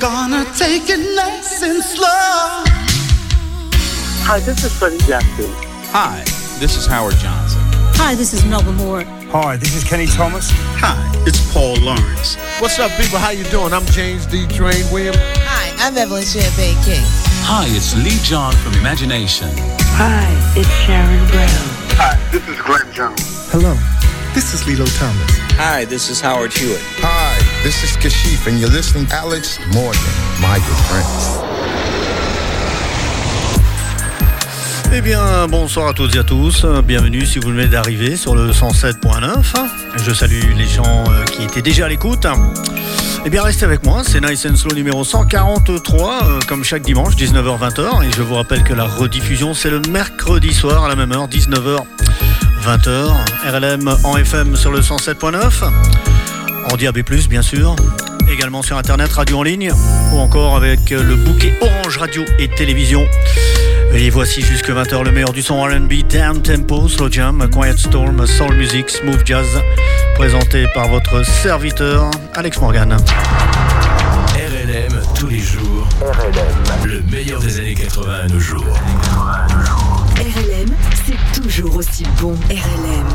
gonna take it nice and slow. Hi, this is Freddie Jackson. Hi, this is Howard Johnson. Hi, this is Melba Moore. Hi, this is Kenny Thomas. Hi, it's Paul Lawrence. What's up, people? How you doing? I'm James D. Train Williams. Hi, I'm Evelyn Champagne King. Hi, it's Lee John from Imagination. Hi, it's Sharon Brown. Hi, this is Glenn Jones. Hello, this is Lilo Thomas. Hi, this is Howard Hewitt. Hi, this is Kashif, and you're listening to Alex Morgan, my good friends. Eh bien, bonsoir à toutes et à tous. Bienvenue si vous venez d'arriver sur le 107.9. Je salue les gens qui étaient déjà à l'écoute. Eh bien, restez avec moi. C'est Nice and Slow numéro 143, comme chaque dimanche, 19h-20h. Et je vous rappelle que la rediffusion, c'est le mercredi soir à la même heure, 19h. 20h, RLM en FM sur le 107.9, en DAB+, bien sûr, également sur Internet, radio en ligne, ou encore avec le bouquet Orange Radio et Télévision. Et voici jusque 20h le meilleur du son R&B, Down Tempo, Slow Jam, Quiet Storm, Soul Music, Smooth Jazz, présenté par votre serviteur, Alex Morgan. RLM tous les jours, RLM. le meilleur des années 80 à nos jours. RLM, c'est toujours aussi bon. RLM.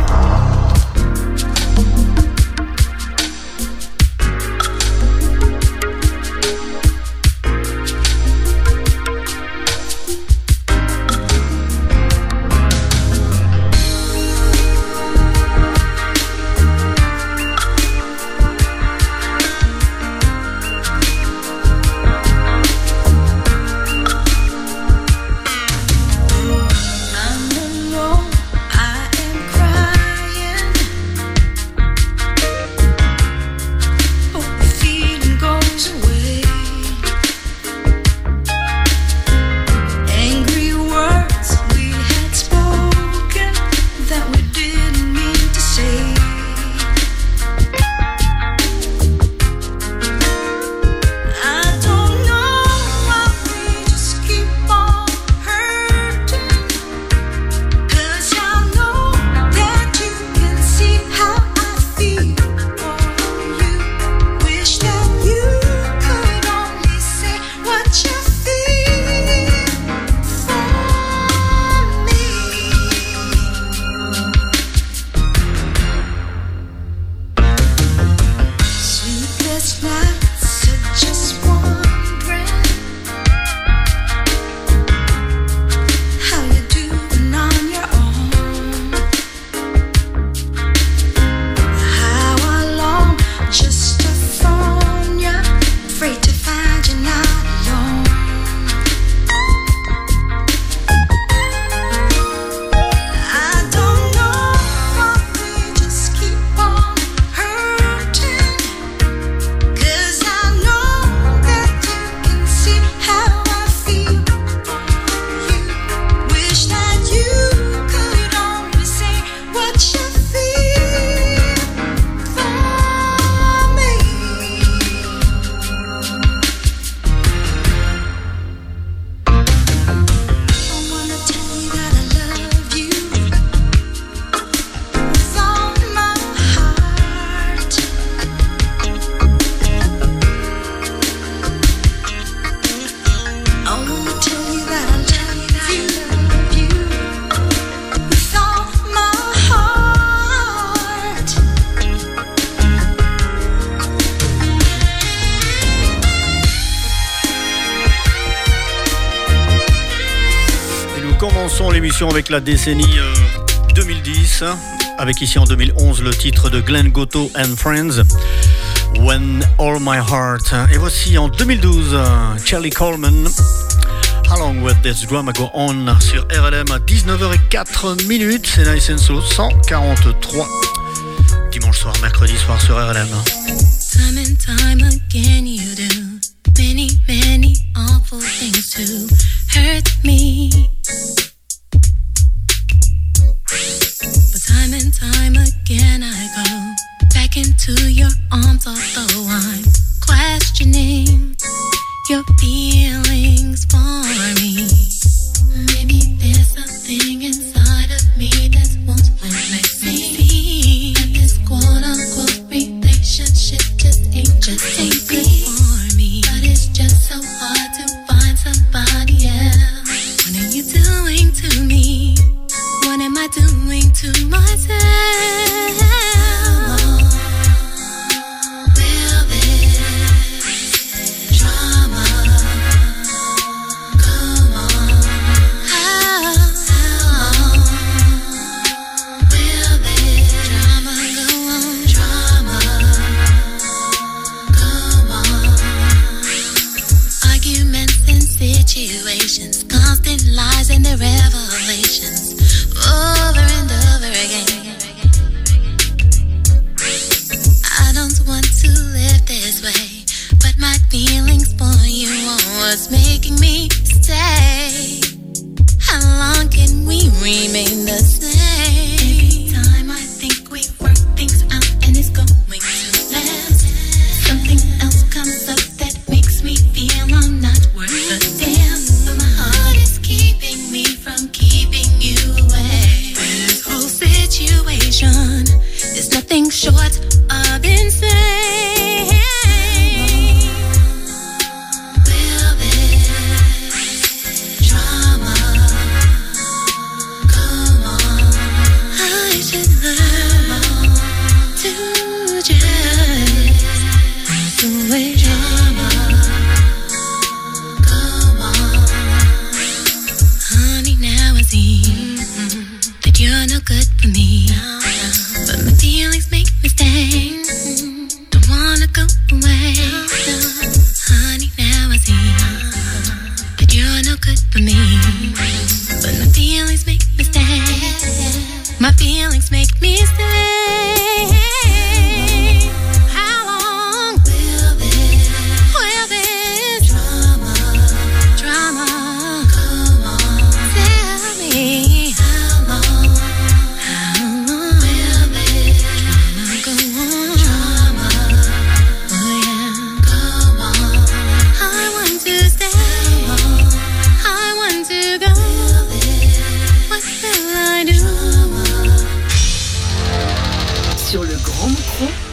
Avec la décennie euh, 2010, avec ici en 2011 le titre de Glenn Goto and Friends, When All My Heart. Et voici en 2012 Charlie Coleman, How Long Will This Drama Go On sur RLM à 19h04 minutes, c'est Nice and Slow 143. Dimanche soir, mercredi soir sur RLM. Time and time again you do many, many awful things to constant lies and their revelations over and over again. I don't want to live this way, but my feelings for you are what's making me stay. How long can we remain the same?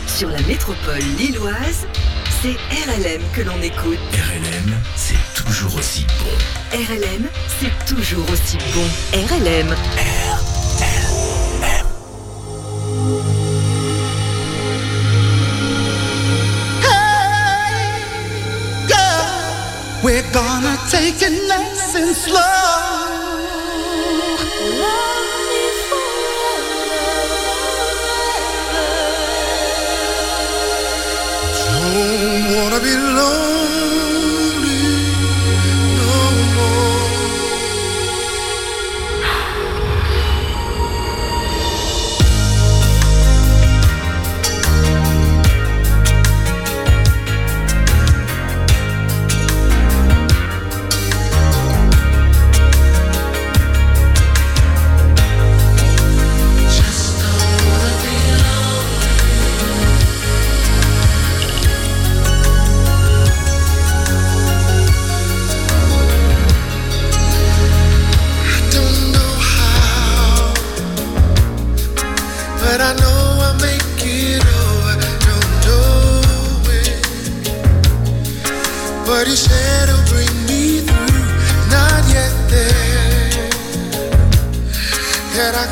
sur la métropole lilloise, c'est RLM que l'on écoute. RLM, c'est toujours aussi bon. RLM, c'est toujours aussi bon. RLM. RLM. Hey, girl, we're gonna take slow. don't wanna be alone.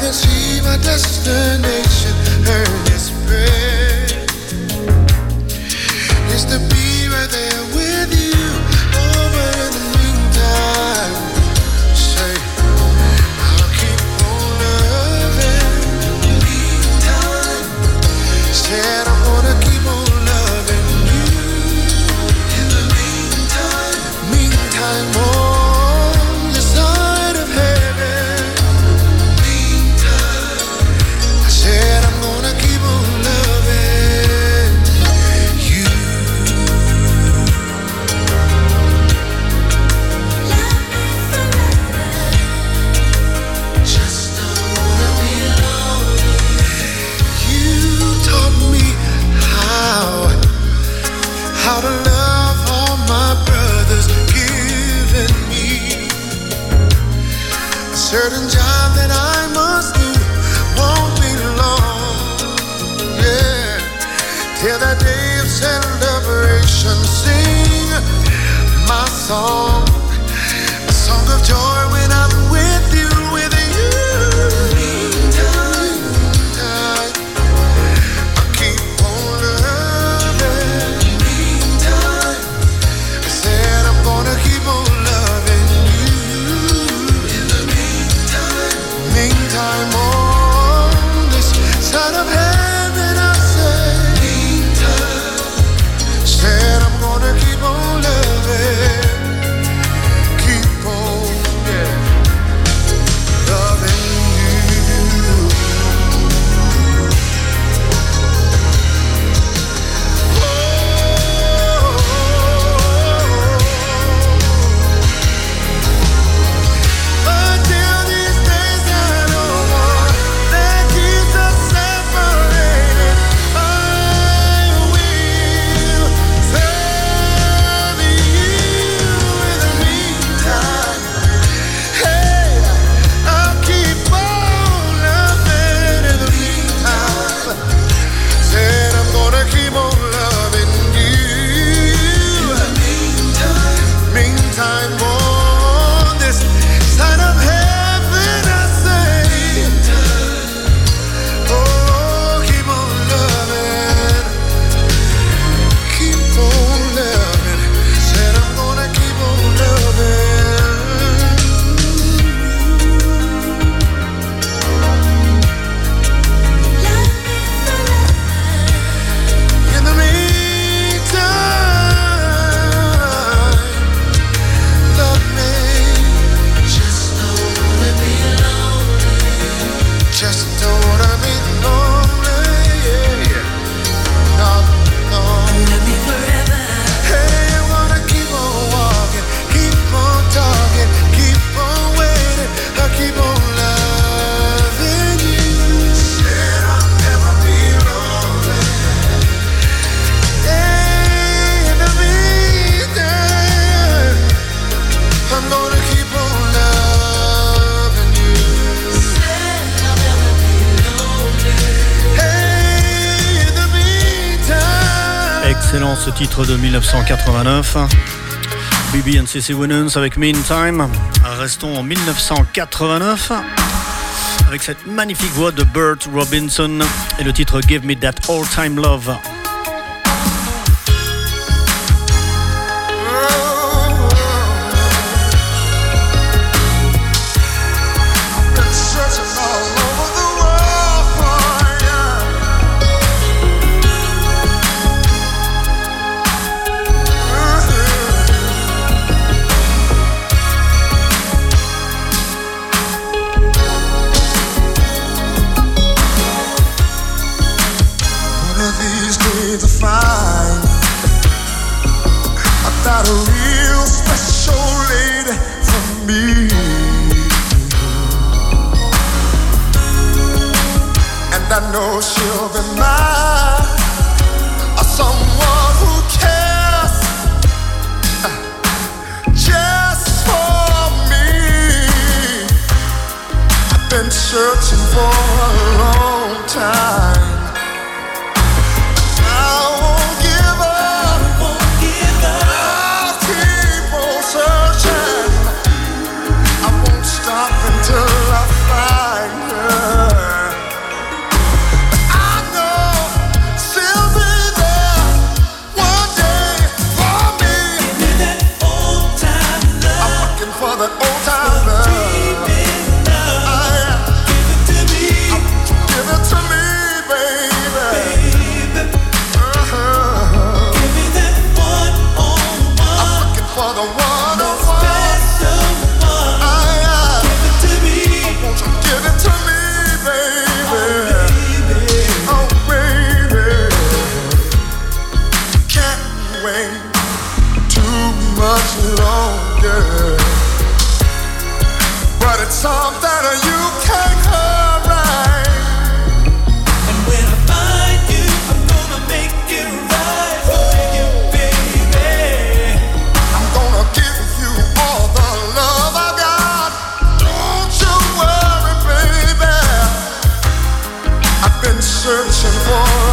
can see my destination. Her 1989. BB and CC Winans avec Meantime. Restons en 1989 avec cette magnifique voix de Burt Robinson et le titre Give Me That All Time Love. am someone who cares uh, just for me? I've been searching for a long time. 的生活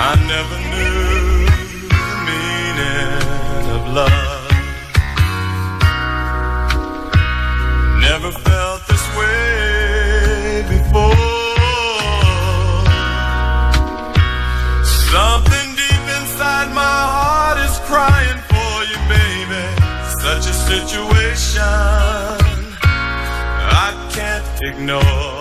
I never knew the meaning of love. Never felt this way before. Something deep inside my heart is crying for you, baby. Such a situation I can't ignore.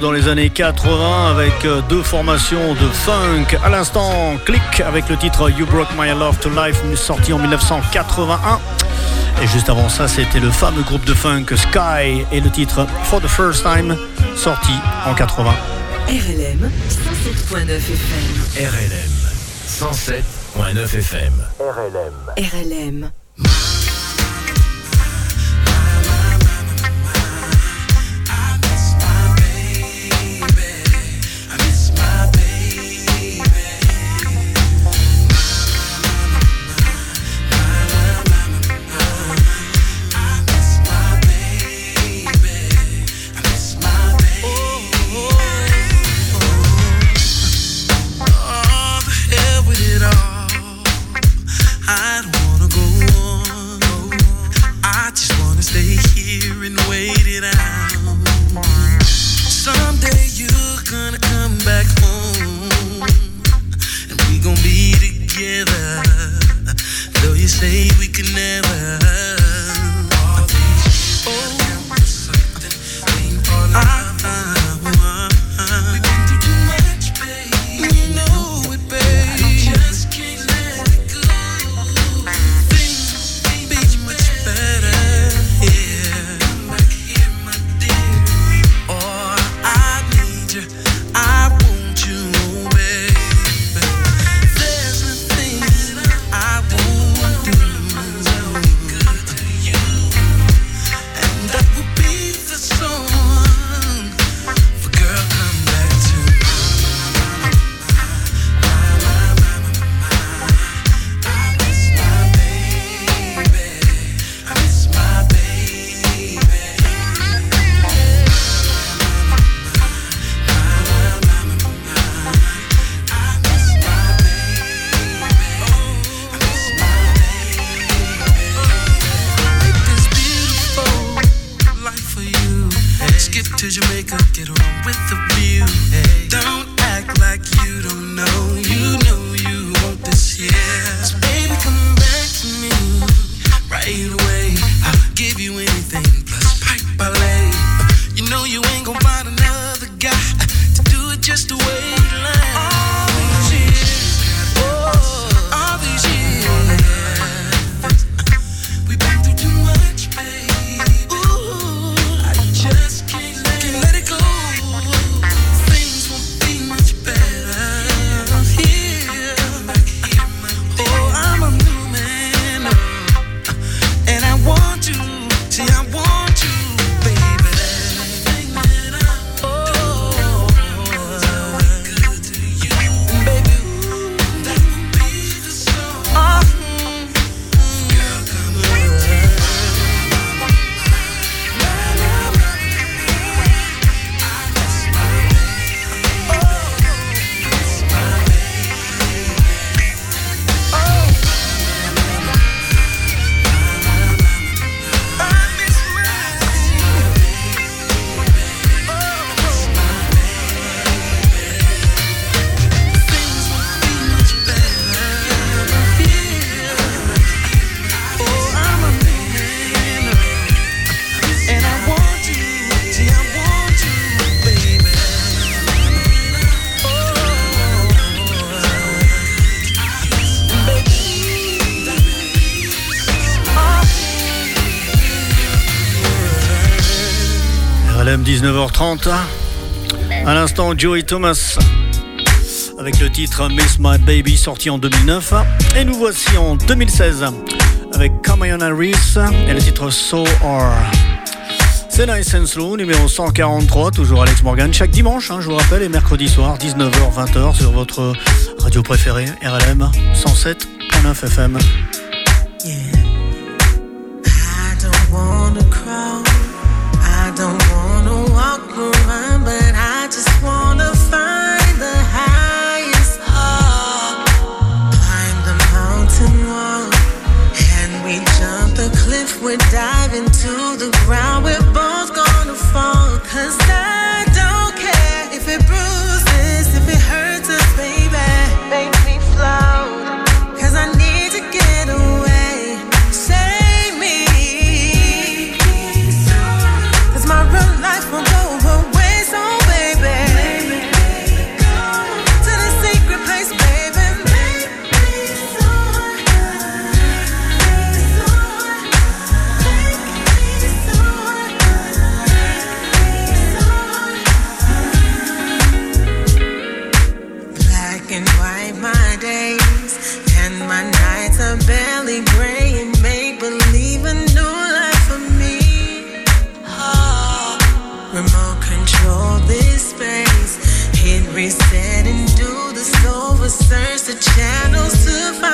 Dans les années 80 avec euh, deux formations de funk. À l'instant, click avec le titre You Broke My Love to Life, sorti en 1981. Et juste avant ça, c'était le fameux groupe de funk Sky et le titre For the First Time, sorti en 80. RLM 107.9 FM. RLM 107.9 FM. RLM. RLM. 19h30. À l'instant, Joey Thomas avec le titre Miss My Baby sorti en 2009. Et nous voici en 2016 avec Camion Harris et le titre So Are. C'est Nice and Slow, numéro 143, toujours Alex Morgan, chaque dimanche, hein, je vous rappelle, et mercredi soir, 19h, 20h, sur votre radio préférée, RLM 107.9 FM. Yeah. and white my days, and my nights are barely gray and make believe a new life for me. Oh. Remote control this space, hit reset and do the soul search the channels to find.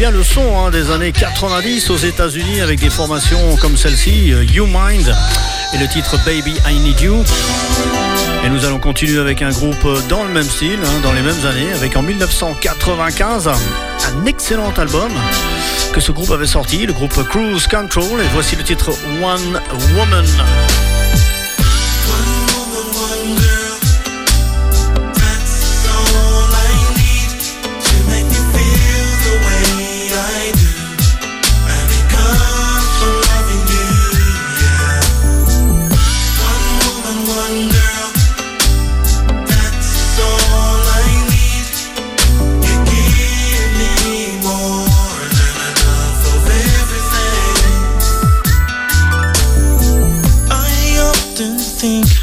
bien le son hein, des années 90 aux États-Unis avec des formations comme celle-ci, euh, You Mind, et le titre Baby I Need You. Et nous allons continuer avec un groupe euh, dans le même style, hein, dans les mêmes années, avec en 1995 un excellent album que ce groupe avait sorti, le groupe Cruise Control, et voici le titre One Woman. Things.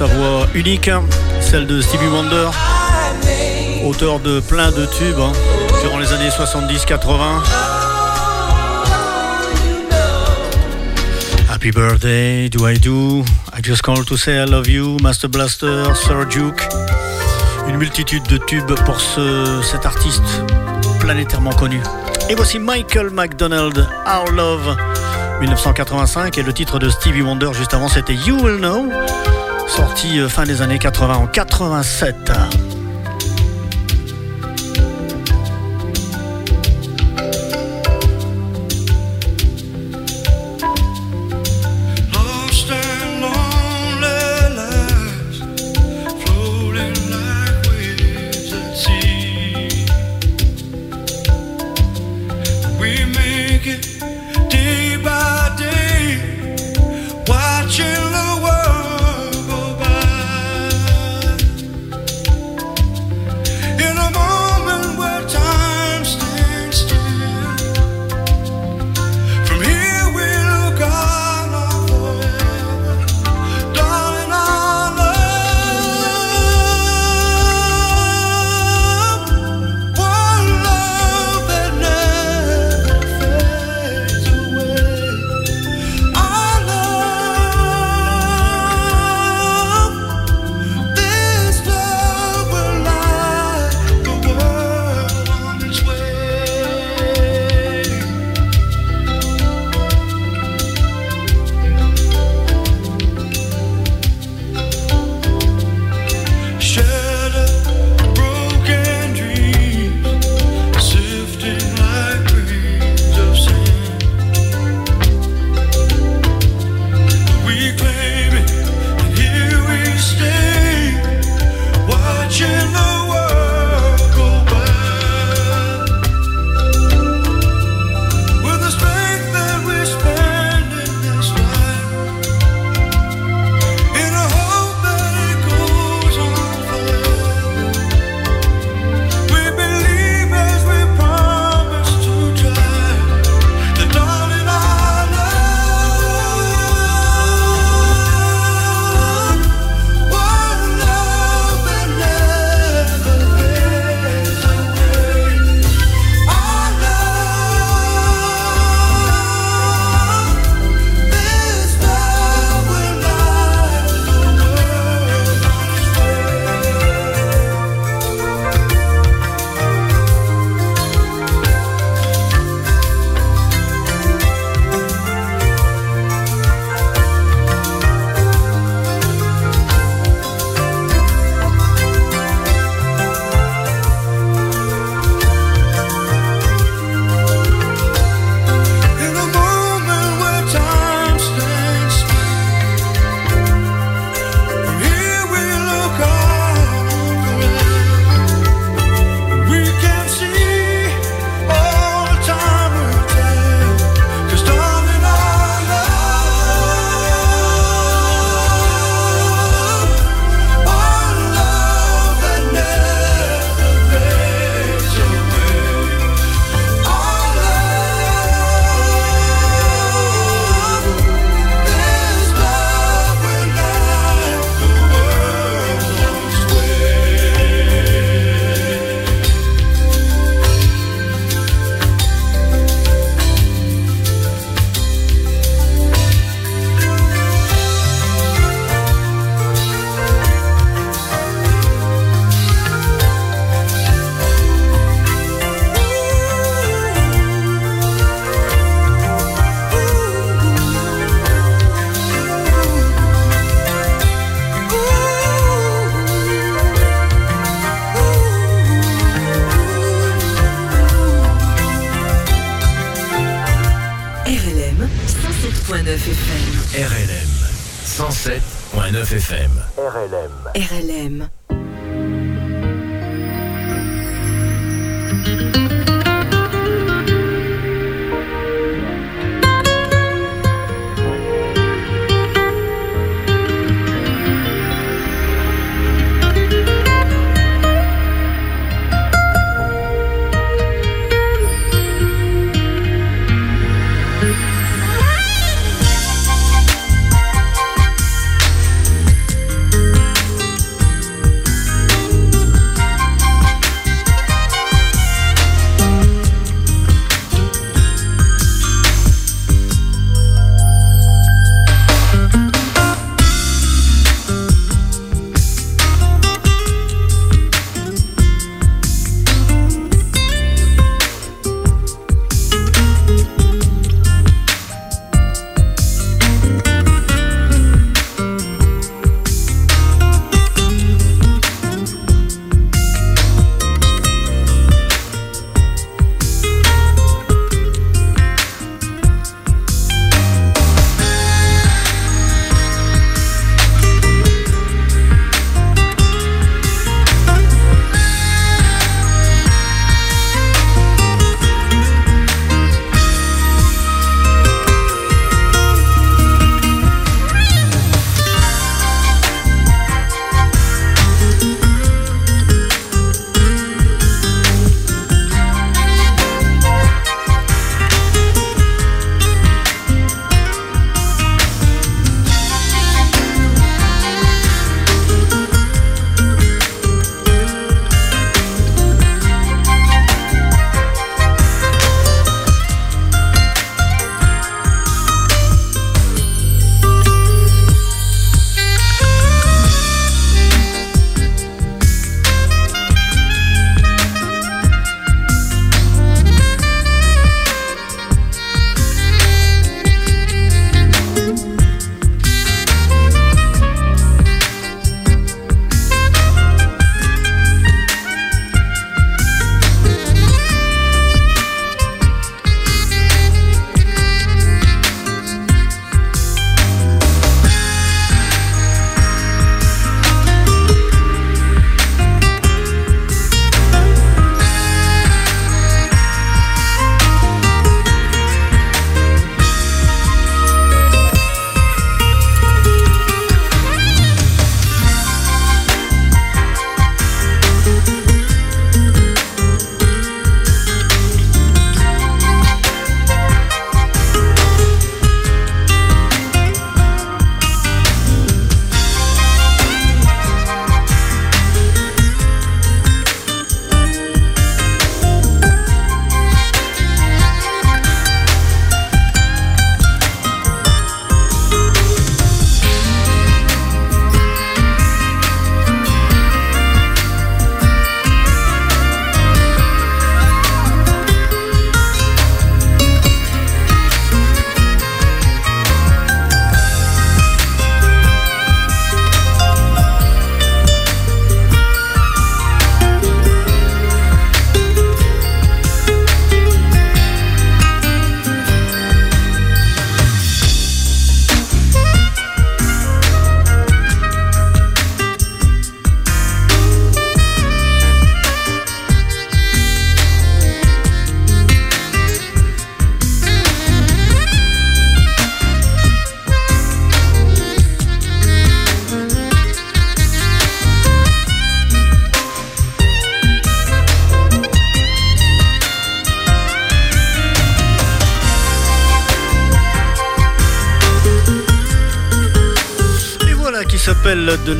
sa voix unique, hein, celle de Stevie Wonder, auteur de plein de tubes hein, durant les années 70-80. Happy Birthday, Do I Do, I Just Call to Say I Love You, Master Blaster, Sir Duke. Une multitude de tubes pour ce, cet artiste planétairement connu. Et voici Michael McDonald, Our Love. 1985 et le titre de Stevie Wonder juste avant c'était You Will Know sorti euh, fin des années 80 en 87.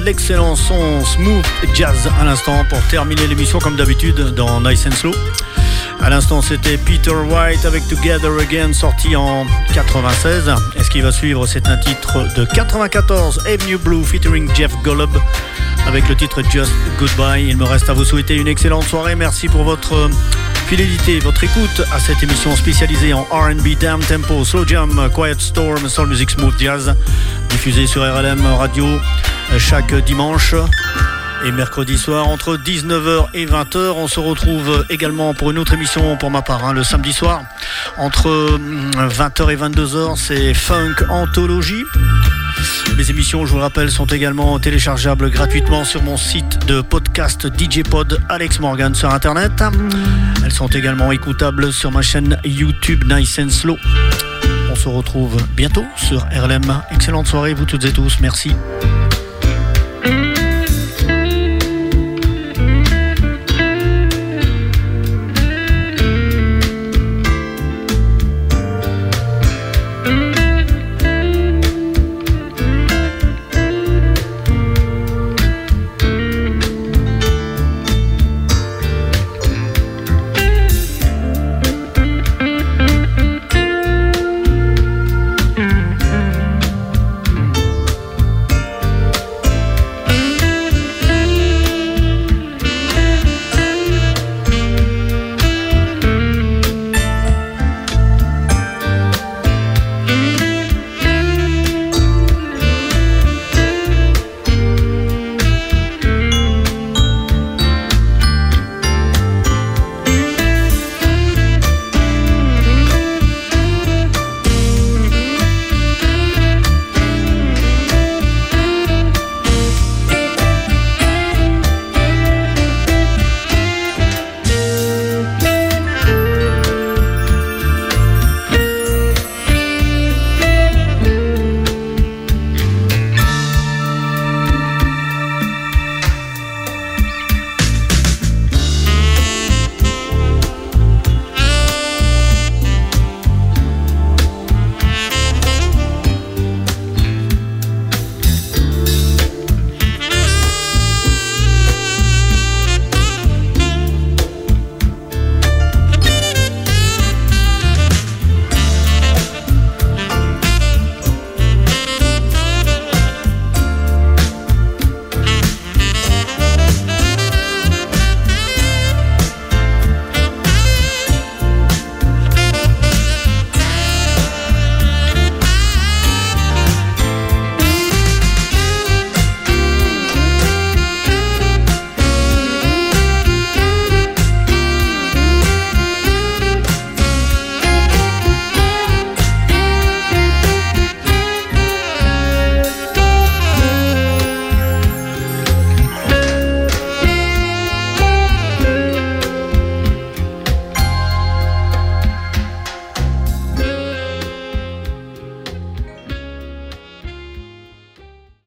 L'excellent son smooth jazz à l'instant pour terminer l'émission comme d'habitude dans Nice and Slow. À l'instant, c'était Peter White avec Together Again, sorti en 96. Et ce qui va suivre, c'est un titre de 94, Avenue Blue, featuring Jeff Golub, avec le titre Just Goodbye. Il me reste à vous souhaiter une excellente soirée. Merci pour votre fidélité, votre écoute à cette émission spécialisée en R&B, Damn Tempo, Slow Jam, Quiet Storm, Soul Music Smooth Jazz, diffusée sur RLM Radio chaque dimanche et mercredi soir entre 19h et 20h. On se retrouve également pour une autre émission pour ma part, hein, le samedi soir entre 20h et 22h. C'est Funk Anthologie. Mes émissions, je vous le rappelle, sont également téléchargeables gratuitement sur mon site de podcast DJ Pod Alex Morgan sur Internet. Elles sont également écoutables sur ma chaîne YouTube Nice and Slow. On se retrouve bientôt sur RLM. Excellente soirée, vous toutes et tous. Merci.